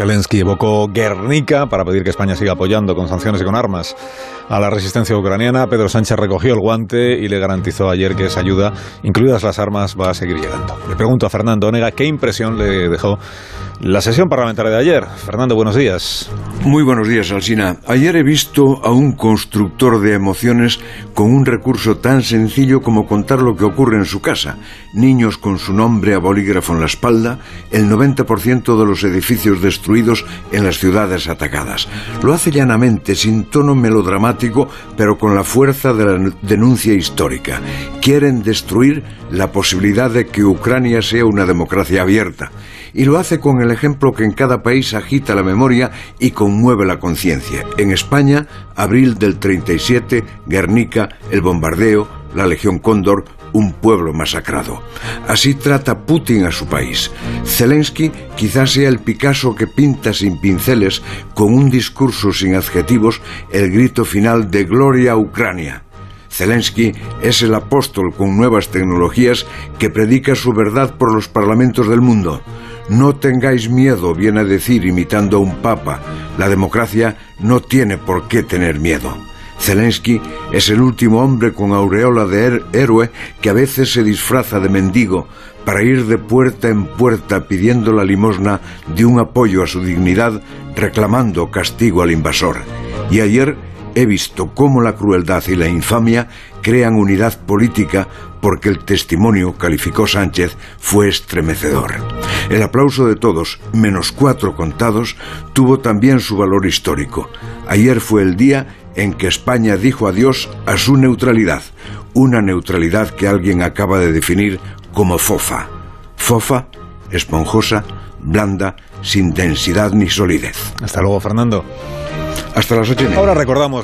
Zelensky evocó Guernica para pedir que España siga apoyando con sanciones y con armas a la resistencia ucraniana. Pedro Sánchez recogió el guante y le garantizó ayer que esa ayuda, incluidas las armas, va a seguir llegando. Le pregunto a Fernando Onega qué impresión le dejó la sesión parlamentaria de ayer. Fernando, buenos días. Muy buenos días, Alsina. Ayer he visto a un constructor de emociones con un recurso tan sencillo como contar lo que ocurre en su casa. Niños con su nombre a bolígrafo en la espalda, el 90% de los edificios destruidos en las ciudades atacadas. Lo hace llanamente, sin tono melodramático, pero con la fuerza de la denuncia histórica. Quieren destruir la posibilidad de que Ucrania sea una democracia abierta y lo hace con el ejemplo que en cada país agita la memoria y conmueve la conciencia. En España, abril del 37, Guernica, el bombardeo, la Legión Cóndor, un pueblo masacrado. Así trata Putin a su país. Zelensky quizás sea el Picasso que pinta sin pinceles, con un discurso sin adjetivos, el grito final de Gloria a Ucrania. Zelensky es el apóstol con nuevas tecnologías que predica su verdad por los parlamentos del mundo. No tengáis miedo, viene a decir imitando a un papa. La democracia no tiene por qué tener miedo. Zelensky es el último hombre con aureola de héroe que a veces se disfraza de mendigo para ir de puerta en puerta pidiendo la limosna de un apoyo a su dignidad, reclamando castigo al invasor. Y ayer he visto cómo la crueldad y la infamia crean unidad política porque el testimonio, calificó Sánchez, fue estremecedor. El aplauso de todos, menos cuatro contados, tuvo también su valor histórico. Ayer fue el día en que España dijo adiós a su neutralidad, una neutralidad que alguien acaba de definir como fofa. Fofa, esponjosa, blanda, sin densidad ni solidez. Hasta luego, Fernando. Hasta las ocho Ahora recordamos